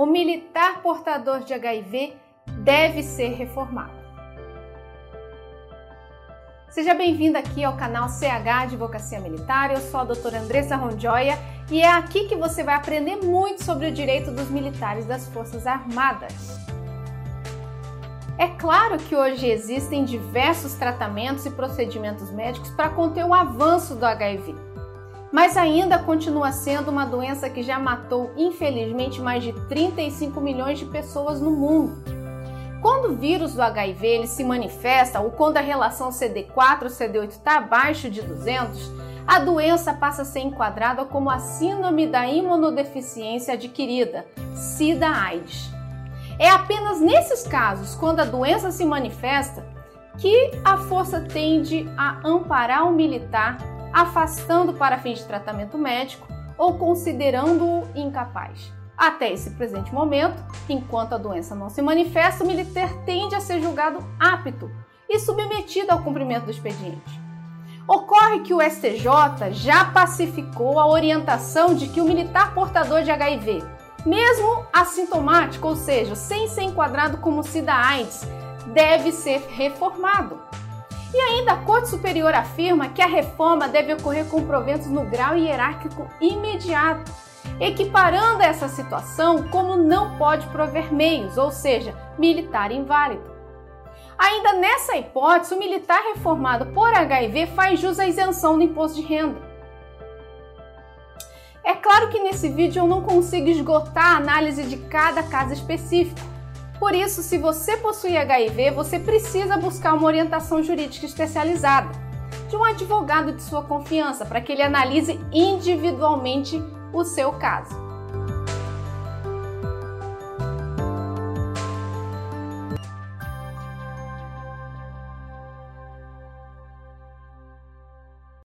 o militar portador de HIV deve ser reformado. Seja bem-vindo aqui ao canal CH Advocacia Militar. Eu sou a doutora Andressa Rondjoia e é aqui que você vai aprender muito sobre o direito dos militares das Forças Armadas. É claro que hoje existem diversos tratamentos e procedimentos médicos para conter o avanço do HIV mas ainda continua sendo uma doença que já matou, infelizmente, mais de 35 milhões de pessoas no mundo. Quando o vírus do HIV ele se manifesta ou quando a relação CD4-CD8 está abaixo de 200, a doença passa a ser enquadrada como a síndrome da imunodeficiência adquirida, SIDA-AIDS. É apenas nesses casos, quando a doença se manifesta, que a força tende a amparar o militar afastando para fins de tratamento médico ou considerando-o incapaz. Até esse presente momento, enquanto a doença não se manifesta, o militar tende a ser julgado apto e submetido ao cumprimento do expediente. Ocorre que o STJ já pacificou a orientação de que o militar portador de HIV, mesmo assintomático, ou seja, sem ser enquadrado como SIDA-AIDS, deve ser reformado e ainda a Corte Superior afirma que a reforma deve ocorrer com proventos no grau hierárquico imediato, equiparando essa situação como não pode prover meios, ou seja, militar inválido. Ainda nessa hipótese, o militar reformado por HIV faz jus à isenção do imposto de renda. É claro que nesse vídeo eu não consigo esgotar a análise de cada caso específico, por isso, se você possui HIV, você precisa buscar uma orientação jurídica especializada de um advogado de sua confiança para que ele analise individualmente o seu caso.